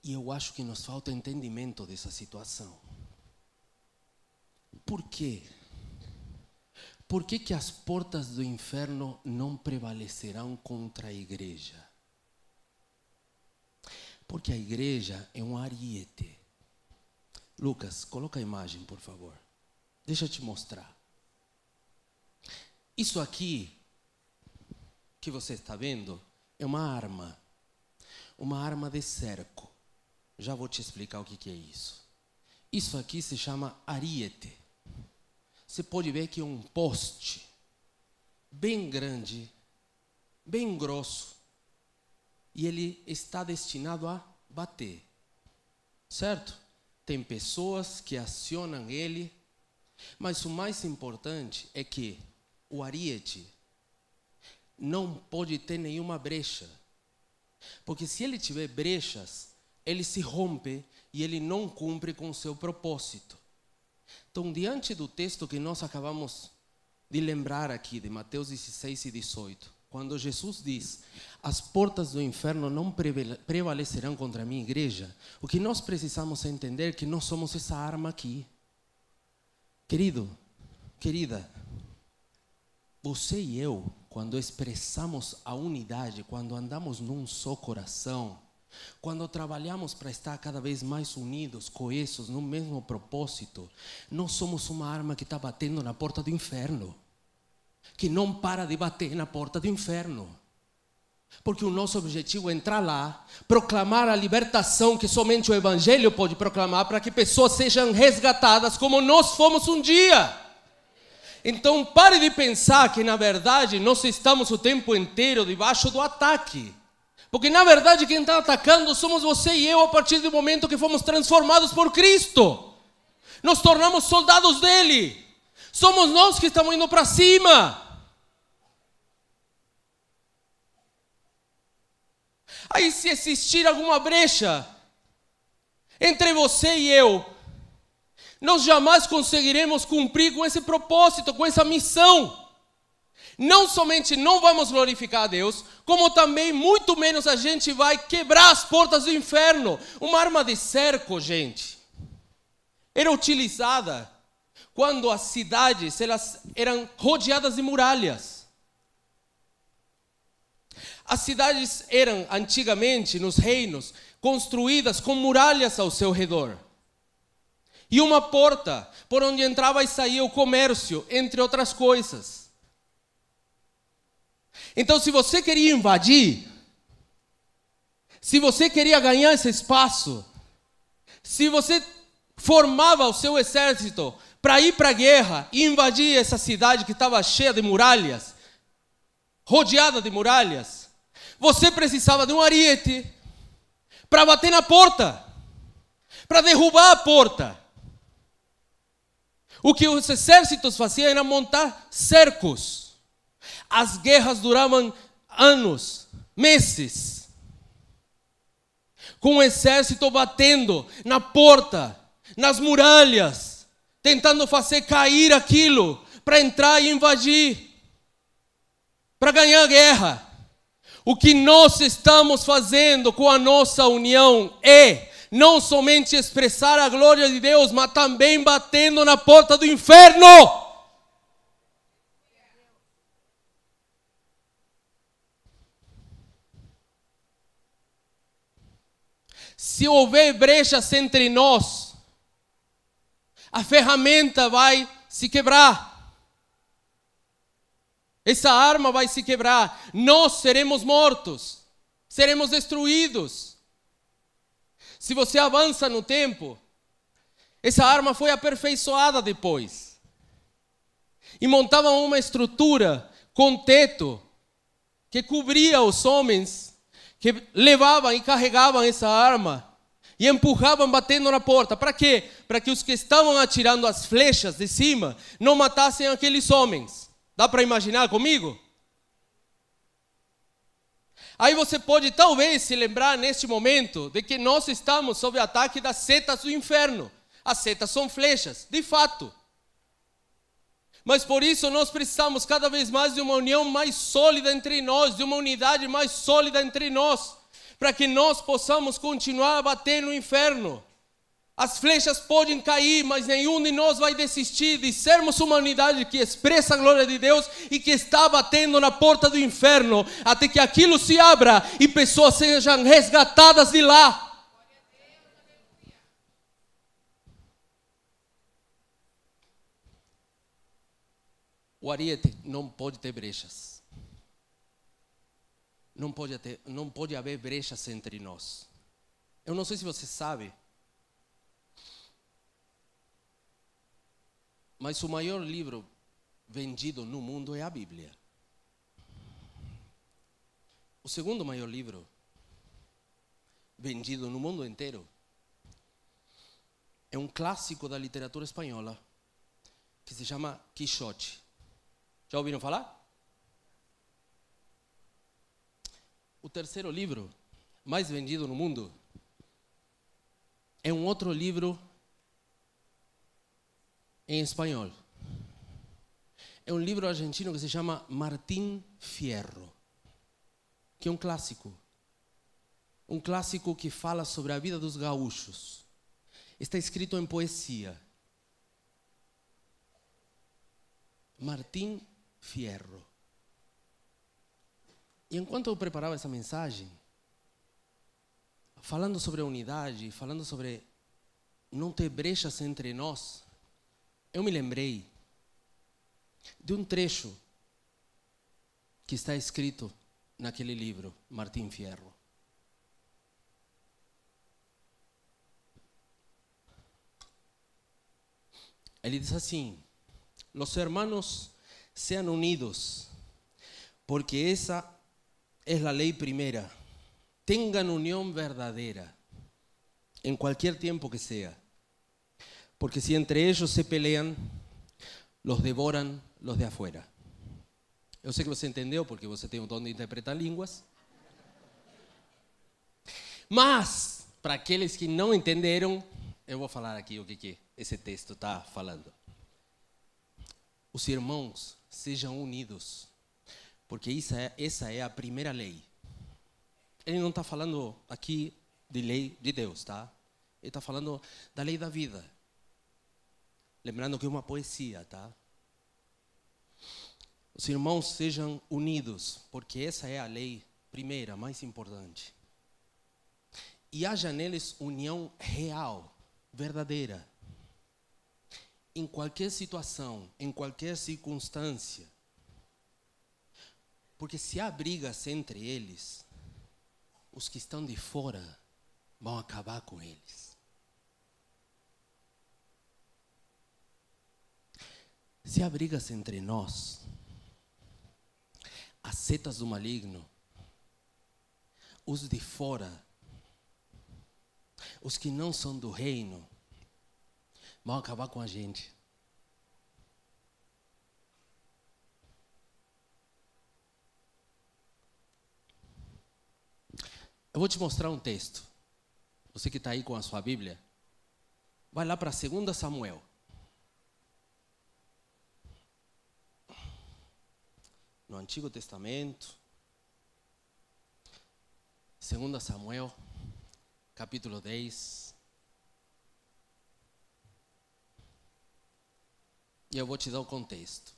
E eu acho que nos falta entendimento dessa situação. Por quê? Por que, que as portas do inferno não prevalecerão contra a igreja? Porque a igreja é um ariete. Lucas, coloca a imagem, por favor. Deixa eu te mostrar. Isso aqui que você está vendo é uma arma. Uma arma de cerco. Já vou te explicar o que, que é isso. Isso aqui se chama ariete você pode ver que é um poste bem grande, bem grosso, e ele está destinado a bater. Certo? Tem pessoas que acionam ele, mas o mais importante é que o ariete não pode ter nenhuma brecha. Porque se ele tiver brechas, ele se rompe e ele não cumpre com seu propósito. Então, diante do texto que nós acabamos de lembrar aqui, de Mateus 16 e 18, quando Jesus diz: As portas do inferno não prevalecerão contra a minha igreja, o que nós precisamos entender é que nós somos essa arma aqui. Querido, querida, você e eu, quando expressamos a unidade, quando andamos num só coração, quando trabalhamos para estar cada vez mais unidos, coesos, no mesmo propósito, nós somos uma arma que está batendo na porta do inferno, que não para de bater na porta do inferno. Porque o nosso objetivo é entrar lá, proclamar a libertação que somente o Evangelho pode proclamar, para que pessoas sejam resgatadas como nós fomos um dia. Então pare de pensar que na verdade nós estamos o tempo inteiro debaixo do ataque. Porque na verdade quem está atacando somos você e eu a partir do momento que fomos transformados por Cristo. Nos tornamos soldados dele. Somos nós que estamos indo para cima. Aí, se existir alguma brecha entre você e eu, nós jamais conseguiremos cumprir com esse propósito, com essa missão não somente não vamos glorificar a Deus, como também muito menos a gente vai quebrar as portas do inferno. Uma arma de cerco, gente, era utilizada quando as cidades elas eram rodeadas de muralhas. As cidades eram antigamente nos reinos construídas com muralhas ao seu redor. E uma porta por onde entrava e saía o comércio, entre outras coisas. Então, se você queria invadir, se você queria ganhar esse espaço, se você formava o seu exército para ir para a guerra e invadir essa cidade que estava cheia de muralhas, rodeada de muralhas, você precisava de um ariete para bater na porta, para derrubar a porta. O que os exércitos faziam era montar cercos. As guerras duravam anos, meses. Com o exército batendo na porta, nas muralhas, tentando fazer cair aquilo para entrar e invadir, para ganhar a guerra. O que nós estamos fazendo com a nossa união é não somente expressar a glória de Deus, mas também batendo na porta do inferno. Se houver brechas entre nós, a ferramenta vai se quebrar. Essa arma vai se quebrar. Nós seremos mortos, seremos destruídos. Se você avança no tempo, essa arma foi aperfeiçoada depois. E montavam uma estrutura com teto que cobria os homens que levavam e carregavam essa arma e empurravam batendo na porta. Para quê? Para que os que estavam atirando as flechas de cima não matassem aqueles homens. Dá para imaginar comigo? Aí você pode talvez se lembrar neste momento de que nós estamos sob ataque das setas do inferno. As setas são flechas, de fato. Mas por isso nós precisamos cada vez mais de uma união mais sólida entre nós, de uma unidade mais sólida entre nós, para que nós possamos continuar a bater no inferno. As flechas podem cair, mas nenhum de nós vai desistir de sermos uma unidade que expressa a glória de Deus e que está batendo na porta do inferno, até que aquilo se abra e pessoas sejam resgatadas de lá. O ariete não pode ter brechas. Não pode, ter, não pode haver brechas entre nós. Eu não sei se você sabe, mas o maior livro vendido no mundo é a Bíblia. O segundo maior livro vendido no mundo inteiro é um clássico da literatura espanhola que se chama Quixote. Já ouviram falar? O terceiro livro mais vendido no mundo é um outro livro em espanhol. É um livro argentino que se chama Martín Fierro, que é um clássico. Um clássico que fala sobre a vida dos gaúchos. Está escrito em poesia. Martín Fierro. E enquanto eu preparava essa mensagem, falando sobre a unidade, falando sobre não ter brechas entre nós, eu me lembrei de um trecho que está escrito naquele livro, Martim Fierro. Ele diz assim: Los hermanos sean unidos, porque esa es la ley primera. Tengan unión verdadera en cualquier tiempo que sea. Porque si entre ellos se pelean, los devoran los de afuera. Eu sei que você entendeu, porque você tem o dom de interpretar línguas. Mas, para aqueles que não entenderam, eu vou falar aqui o que, que esse texto está falando. Os irmãos sejam unidos, porque essa é, essa é a primeira lei. Ele não está falando aqui de lei de Deus, tá? Ele está falando da lei da vida. Lembrando que é uma poesia, tá? Os irmãos sejam unidos, porque essa é a lei primeira, mais importante. E haja neles união real, verdadeira. Em qualquer situação, em qualquer circunstância. Porque se há brigas entre eles, os que estão de fora vão acabar com eles. Se há brigas entre nós, as setas do maligno, os de fora, os que não são do reino, vão acabar com a gente. Eu vou te mostrar um texto. Você que está aí com a sua Bíblia, vai lá para 2 Samuel. No Antigo Testamento, 2 Samuel, capítulo 10. E eu vou te dar o contexto.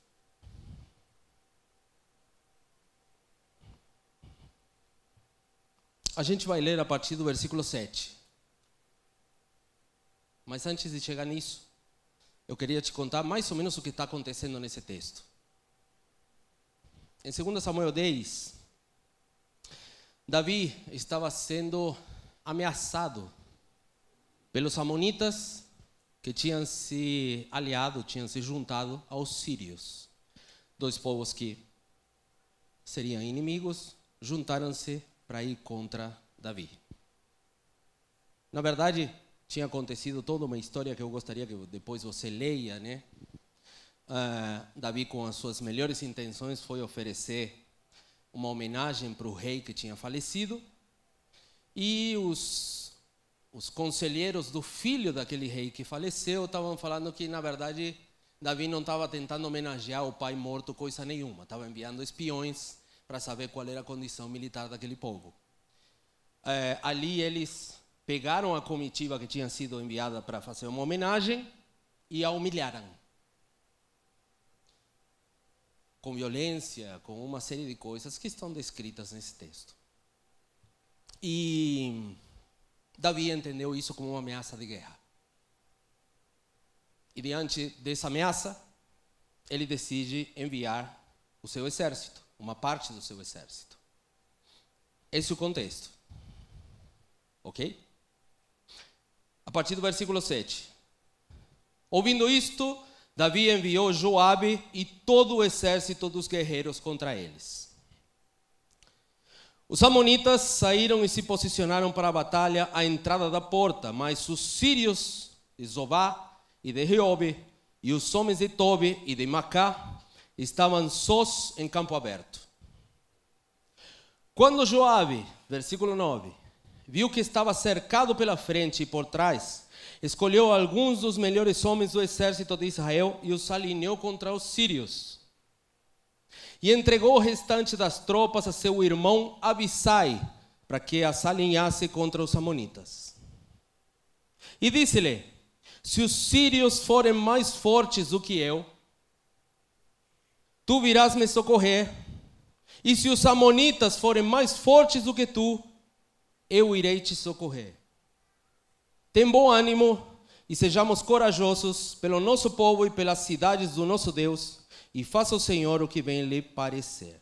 A gente vai ler a partir do versículo 7. Mas antes de chegar nisso, eu queria te contar mais ou menos o que está acontecendo nesse texto. Em 2 Samuel 10, Davi estava sendo ameaçado pelos amonitas que tinham se aliado, tinham se juntado aos sírios. Dois povos que seriam inimigos, juntaram-se para ir contra Davi. Na verdade, tinha acontecido toda uma história que eu gostaria que depois você leia, né? Uh, Davi, com as suas melhores intenções, foi oferecer uma homenagem para o rei que tinha falecido. E os, os conselheiros do filho daquele rei que faleceu estavam falando que, na verdade, Davi não estava tentando homenagear o pai morto, coisa nenhuma. Estava enviando espiões para saber qual era a condição militar daquele povo. É, ali eles pegaram a comitiva que tinha sido enviada para fazer uma homenagem e a humilharam com violência, com uma série de coisas que estão descritas nesse texto. E Davi entendeu isso como uma ameaça de guerra. E diante dessa ameaça, ele decide enviar o seu exército, uma parte do seu exército. Esse é o contexto. Ok? A partir do versículo 7. Ouvindo isto, Davi enviou Joabe e todo o exército dos guerreiros contra eles. Os amonitas saíram e se posicionaram para a batalha à entrada da porta, mas os sírios de Zobá e de Reobe e os homens de Tobi e de Macá estavam sós em campo aberto. Quando Joabe, versículo 9, viu que estava cercado pela frente e por trás, escolheu alguns dos melhores homens do exército de Israel e os alinhou contra os sírios. E entregou o restante das tropas a seu irmão Abissai, para que as alinhasse contra os amonitas. E disse-lhe: Se os sírios forem mais fortes do que eu, tu virás me socorrer. E se os amonitas forem mais fortes do que tu, eu irei te socorrer. Tem bom ânimo e sejamos corajosos pelo nosso povo e pelas cidades do nosso Deus, e faça o Senhor o que bem lhe parecer.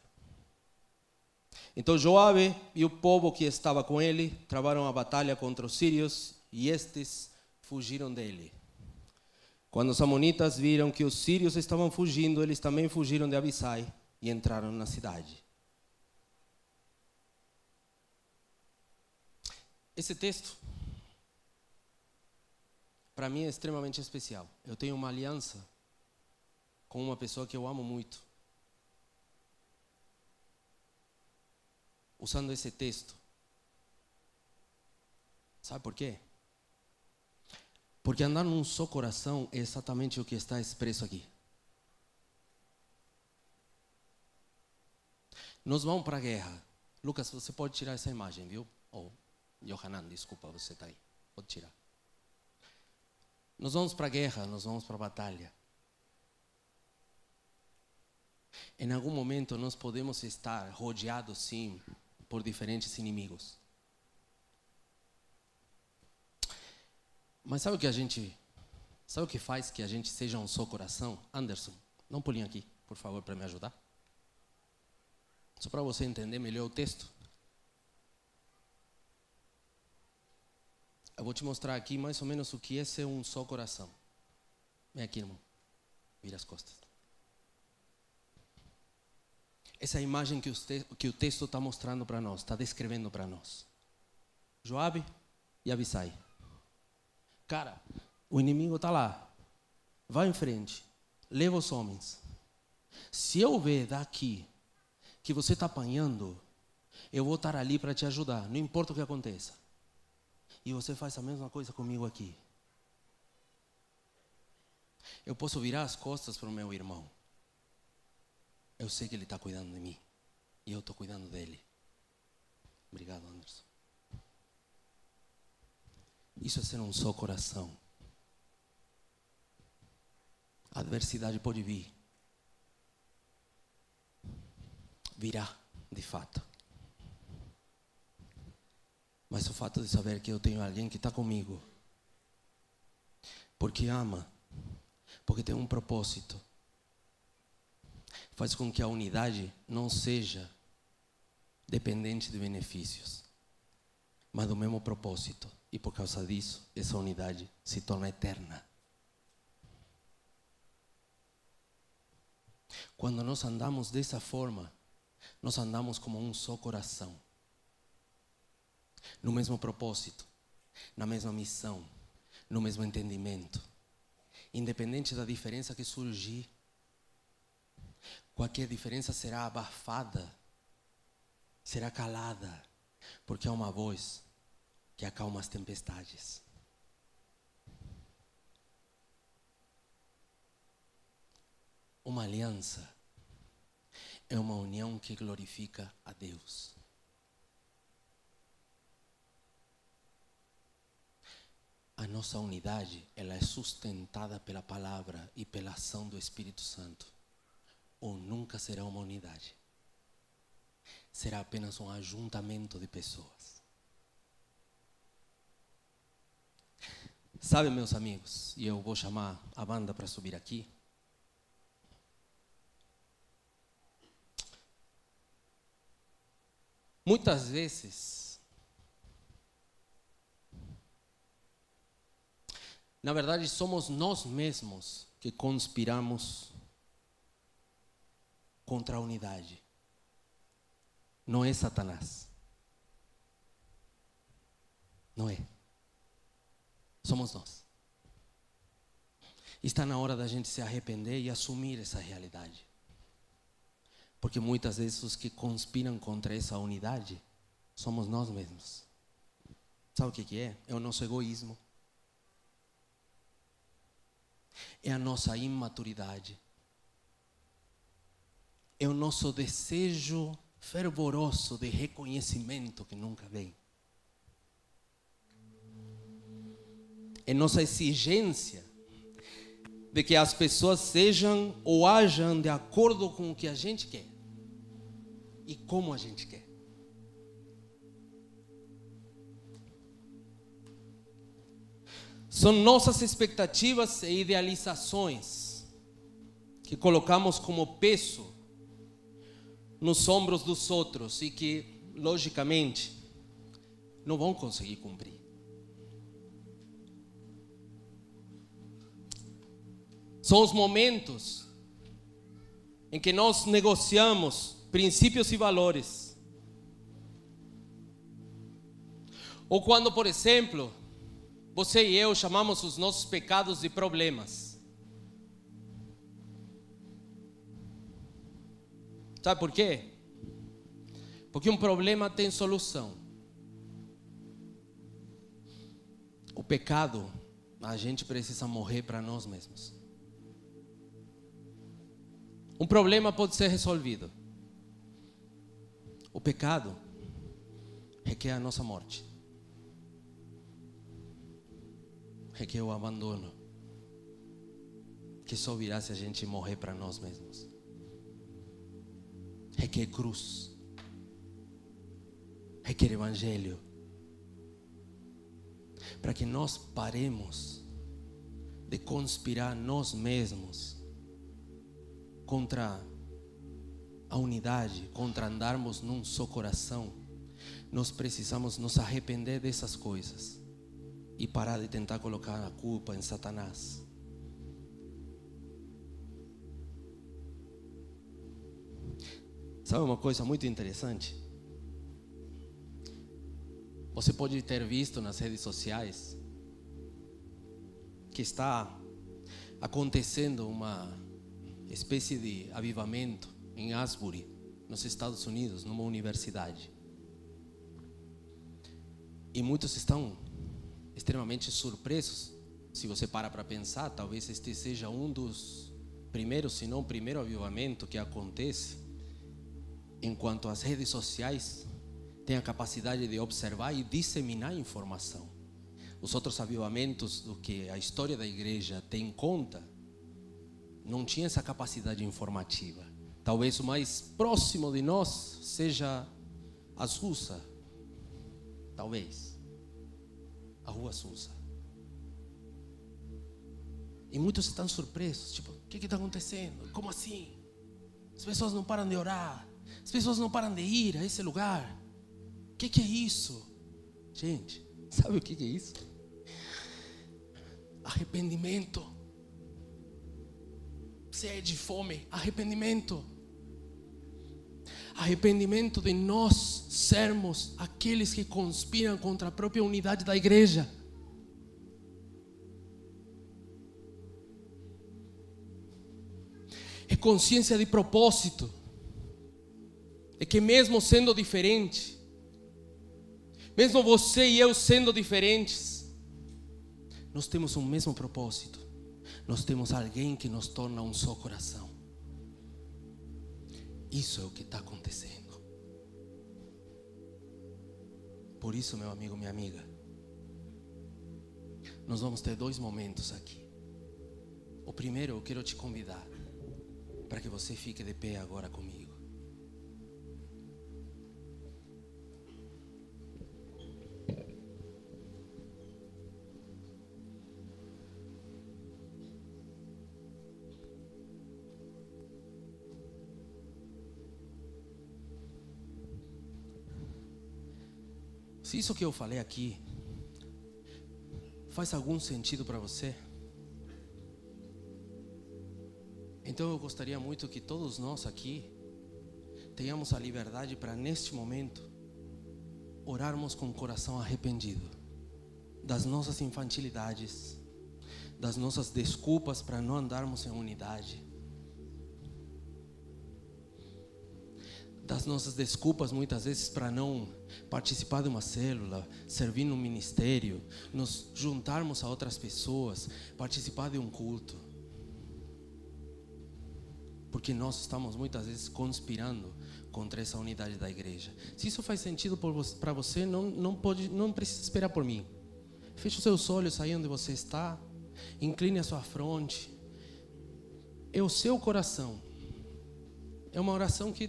Então Joabe e o povo que estava com ele travaram a batalha contra os sírios, e estes fugiram dele. Quando os amonitas viram que os sírios estavam fugindo, eles também fugiram de Abissai e entraram na cidade. Esse texto para mim é extremamente especial. Eu tenho uma aliança com uma pessoa que eu amo muito. Usando esse texto. Sabe por quê? Porque andar num só coração é exatamente o que está expresso aqui. Nós vamos para a guerra. Lucas, você pode tirar essa imagem, viu? Ou, oh, Johanan, desculpa, você está aí. Pode tirar. Nós vamos para a guerra, nós vamos para a batalha. Em algum momento nós podemos estar rodeados, sim, por diferentes inimigos. Mas sabe o que a gente. Sabe o que faz que a gente seja um só coração? Anderson, não pulinha aqui, por favor, para me ajudar. Só para você entender melhor o texto. Eu vou te mostrar aqui mais ou menos o que é ser um só coração. Vem aqui, irmão. Vira as costas. Essa imagem que, que o texto está mostrando para nós, está descrevendo para nós. Joabe e Abissai. Cara, o inimigo está lá. Vai em frente. Leva os homens. Se eu ver daqui que você está apanhando, eu vou estar ali para te ajudar, não importa o que aconteça. E você faz a mesma coisa comigo aqui. Eu posso virar as costas para o meu irmão. Eu sei que ele está cuidando de mim. E eu estou cuidando dele. Obrigado, Anderson. Isso é ser um só coração. A adversidade pode vir. Virá, de fato. Mas o fato de saber que eu tenho alguém que está comigo, porque ama, porque tem um propósito, faz com que a unidade não seja dependente de benefícios, mas do mesmo propósito. E por causa disso, essa unidade se torna eterna. Quando nós andamos dessa forma, nós andamos como um só coração, no mesmo propósito, na mesma missão, no mesmo entendimento. Independente da diferença que surgir, qualquer diferença será abafada, será calada, porque há uma voz que acalma as tempestades. Uma aliança é uma união que glorifica a Deus. A nossa unidade, ela é sustentada pela palavra e pela ação do Espírito Santo. Ou nunca será uma unidade. Será apenas um ajuntamento de pessoas. Sabe, meus amigos, e eu vou chamar a banda para subir aqui. Muitas vezes, na verdade, somos nós mesmos que conspiramos contra a unidade. Não é Satanás. Não é. Somos nós. Está na hora da gente se arrepender e assumir essa realidade. Porque muitas vezes os que conspiram contra essa unidade somos nós mesmos. Sabe o que, é? É o nosso egoísmo. É a nossa imaturidade. É o nosso desejo fervoroso de reconhecimento que nunca vem. É nossa exigência de que as pessoas sejam ou ajam de acordo com o que a gente quer e como a gente quer. São nossas expectativas e idealizações que colocamos como peso nos ombros dos outros e que, logicamente, não vão conseguir cumprir. São os momentos em que nós negociamos princípios e valores. Ou quando, por exemplo, você e eu chamamos os nossos pecados de problemas. Sabe por quê? Porque um problema tem solução. O pecado, a gente precisa morrer para nós mesmos. Um problema pode ser resolvido. O pecado requer a nossa morte. Requer o abandono. Que só virá se a gente morrer para nós mesmos. Requer cruz. Requer evangelho. Para que nós paremos de conspirar nós mesmos contra a unidade, contra andarmos num só coração, nós precisamos nos arrepender dessas coisas e parar de tentar colocar a culpa em Satanás. Sabe uma coisa muito interessante? Você pode ter visto nas redes sociais que está acontecendo uma espécie de avivamento em Asbury, nos Estados Unidos, numa universidade. E muitos estão extremamente surpresos. Se você para para pensar, talvez este seja um dos primeiros, se não o primeiro avivamento que acontece enquanto as redes sociais têm a capacidade de observar e disseminar informação. Os outros avivamentos do que a história da igreja tem em conta não tinha essa capacidade informativa. Talvez o mais próximo de nós seja a Susa. Talvez. A rua Susa. E muitos estão surpresos. Tipo, o que está acontecendo? Como assim? As pessoas não param de orar. As pessoas não param de ir a esse lugar. O que, que é isso? Gente, [laughs] sabe o que, que é isso? Arrependimento. Sede, é fome, arrependimento. Arrependimento de nós sermos aqueles que conspiram contra a própria unidade da igreja. É consciência de propósito. É que mesmo sendo diferente, mesmo você e eu sendo diferentes, nós temos um mesmo propósito. Nós temos alguém que nos torna um só coração. Isso é o que está acontecendo. Por isso, meu amigo, minha amiga, nós vamos ter dois momentos aqui. O primeiro, eu quero te convidar para que você fique de pé agora comigo. Se isso que eu falei aqui faz algum sentido para você, então eu gostaria muito que todos nós aqui tenhamos a liberdade para, neste momento, orarmos com o coração arrependido das nossas infantilidades, das nossas desculpas para não andarmos em unidade das nossas desculpas muitas vezes para não participar de uma célula, servir no ministério, nos juntarmos a outras pessoas, participar de um culto. Porque nós estamos muitas vezes conspirando contra essa unidade da igreja. Se isso faz sentido para você, não, não, pode, não precisa esperar por mim. Feche os seus olhos aí onde você está, incline a sua fronte. É o seu coração. É uma oração que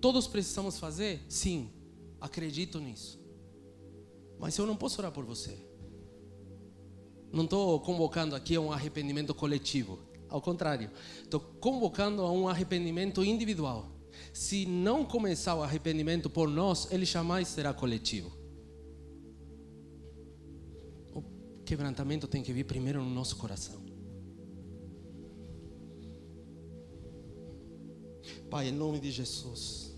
todos precisamos fazer? Sim, acredito nisso. Mas eu não posso orar por você. Não estou convocando aqui a um arrependimento coletivo. Ao contrário, estou convocando a um arrependimento individual. Se não começar o arrependimento por nós, ele jamais será coletivo. O quebrantamento tem que vir primeiro no nosso coração. Pai, em nome de Jesus.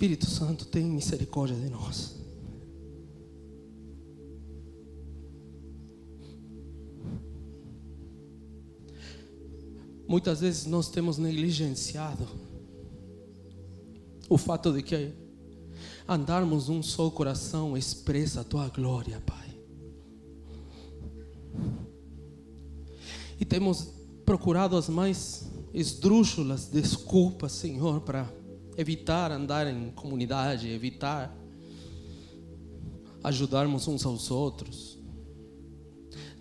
Espírito Santo, tem misericórdia de nós. Muitas vezes nós temos negligenciado o fato de que andarmos um só coração expressa a tua glória, Pai. E temos procurado as mais esdrúxulas desculpas, Senhor, para evitar andar em comunidade, evitar ajudarmos uns aos outros.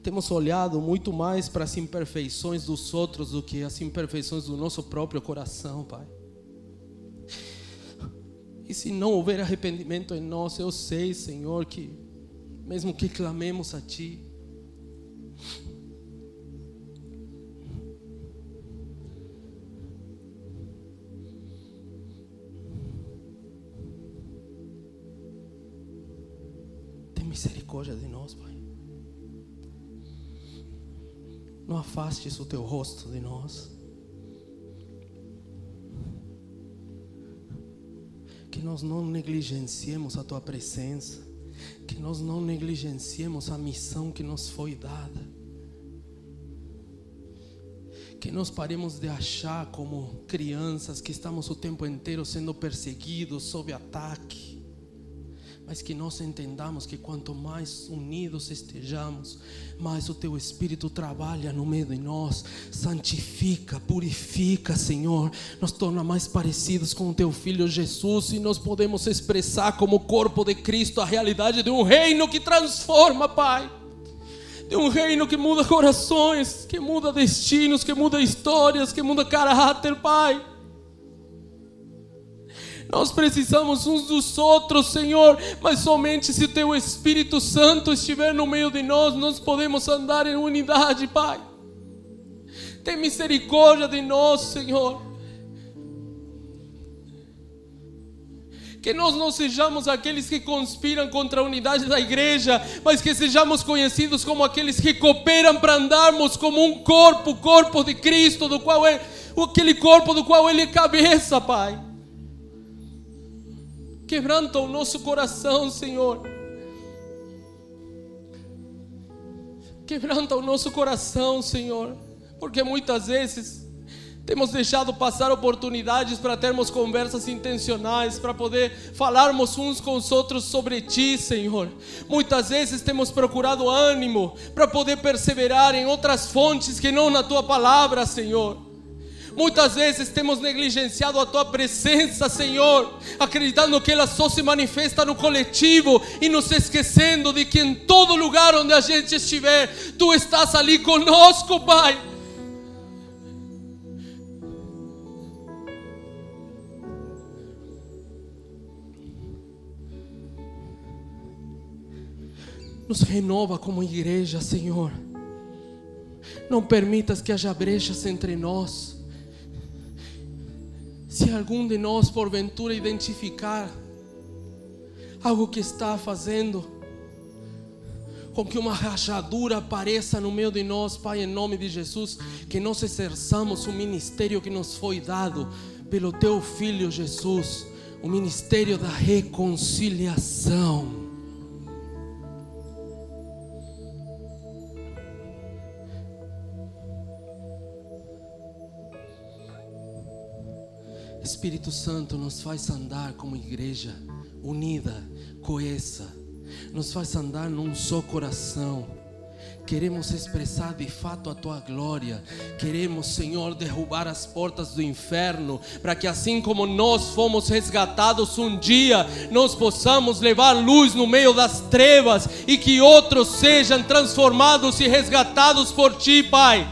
Temos olhado muito mais para as imperfeições dos outros do que as imperfeições do nosso próprio coração, Pai. E se não houver arrependimento em nós, eu sei, Senhor, que mesmo que clamemos a Ti, misericórdia de nós, Pai. Não afastes o teu rosto de nós. Que nós não negligenciemos a tua presença. Que nós não negligenciemos a missão que nos foi dada que nós paremos de achar como crianças que estamos o tempo inteiro sendo perseguidos, sob ataque. Mas que nós entendamos que quanto mais unidos estejamos, mais o teu Espírito trabalha no meio de nós, santifica, purifica, Senhor, nos torna mais parecidos com o teu Filho Jesus e nós podemos expressar como corpo de Cristo a realidade de um reino que transforma, Pai. De um reino que muda corações, que muda destinos, que muda histórias, que muda caráter, Pai. Nós precisamos uns dos outros, Senhor, mas somente se o Teu Espírito Santo estiver no meio de nós, nós podemos andar em unidade, Pai. Tem misericórdia de nós, Senhor. Que nós não sejamos aqueles que conspiram contra a unidade da igreja, mas que sejamos conhecidos como aqueles que cooperam para andarmos como um corpo, corpo de Cristo, do qual é aquele corpo do qual Ele é cabeça, Pai. Quebranta o nosso coração, Senhor. Quebranta o nosso coração, Senhor, porque muitas vezes temos deixado passar oportunidades para termos conversas intencionais, para poder falarmos uns com os outros sobre Ti, Senhor. Muitas vezes temos procurado ânimo para poder perseverar em outras fontes que não na Tua palavra, Senhor. Muitas vezes temos negligenciado a tua presença, Senhor, acreditando que ela só se manifesta no coletivo e nos esquecendo de que em todo lugar onde a gente estiver, tu estás ali conosco, Pai. Nos renova como igreja, Senhor. Não permitas que haja brechas entre nós. Se algum de nós, porventura, identificar algo que está fazendo com que uma rachadura apareça no meio de nós, Pai, em nome de Jesus, que nós exerçamos o ministério que nos foi dado pelo Teu Filho Jesus, o ministério da reconciliação. Espírito Santo nos faz andar como igreja unida, coesa, nos faz andar num só coração. Queremos expressar de fato a tua glória. Queremos, Senhor, derrubar as portas do inferno, para que assim como nós fomos resgatados um dia, nós possamos levar luz no meio das trevas e que outros sejam transformados e resgatados por ti, Pai.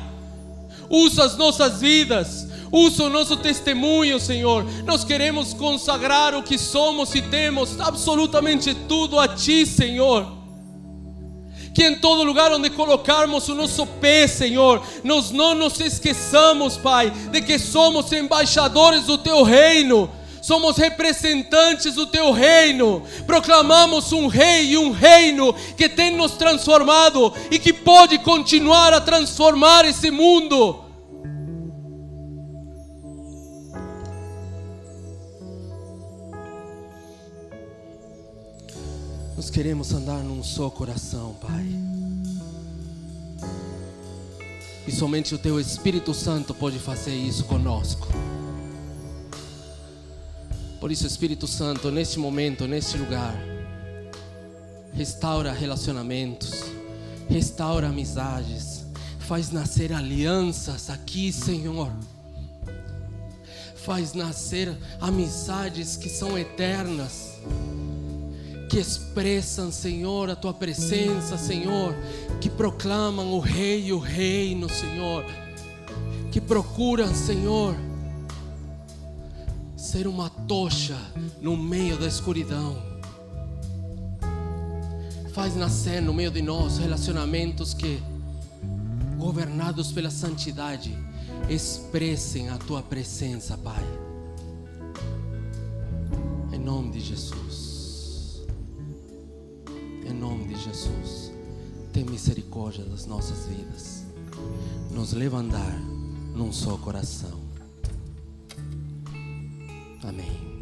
Usa as nossas vidas Usa o nosso testemunho, Senhor. Nós queremos consagrar o que somos e temos, absolutamente tudo a Ti, Senhor. Que em todo lugar onde colocarmos o nosso pé, Senhor, nós não nos esqueçamos, Pai, de que somos embaixadores do Teu reino. Somos representantes do teu reino, proclamamos um rei e um reino que tem nos transformado e que pode continuar a transformar esse mundo. Nós queremos andar num só coração, Pai. E somente o Teu Espírito Santo pode fazer isso conosco. Por isso, Espírito Santo, neste momento, neste lugar, restaura relacionamentos, restaura amizades, faz nascer alianças aqui, Senhor. Faz nascer amizades que são eternas que expressam, Senhor, a tua presença, Senhor, que proclamam o Rei e o Reino, Senhor, que procuram, Senhor, ser uma tocha no meio da escuridão. Faz nascer no meio de nós relacionamentos que, governados pela santidade, expressem a tua presença, Pai. Em nome de Jesus. Em nome de Jesus, tem misericórdia das nossas vidas. Nos leva a andar num só coração. Amém.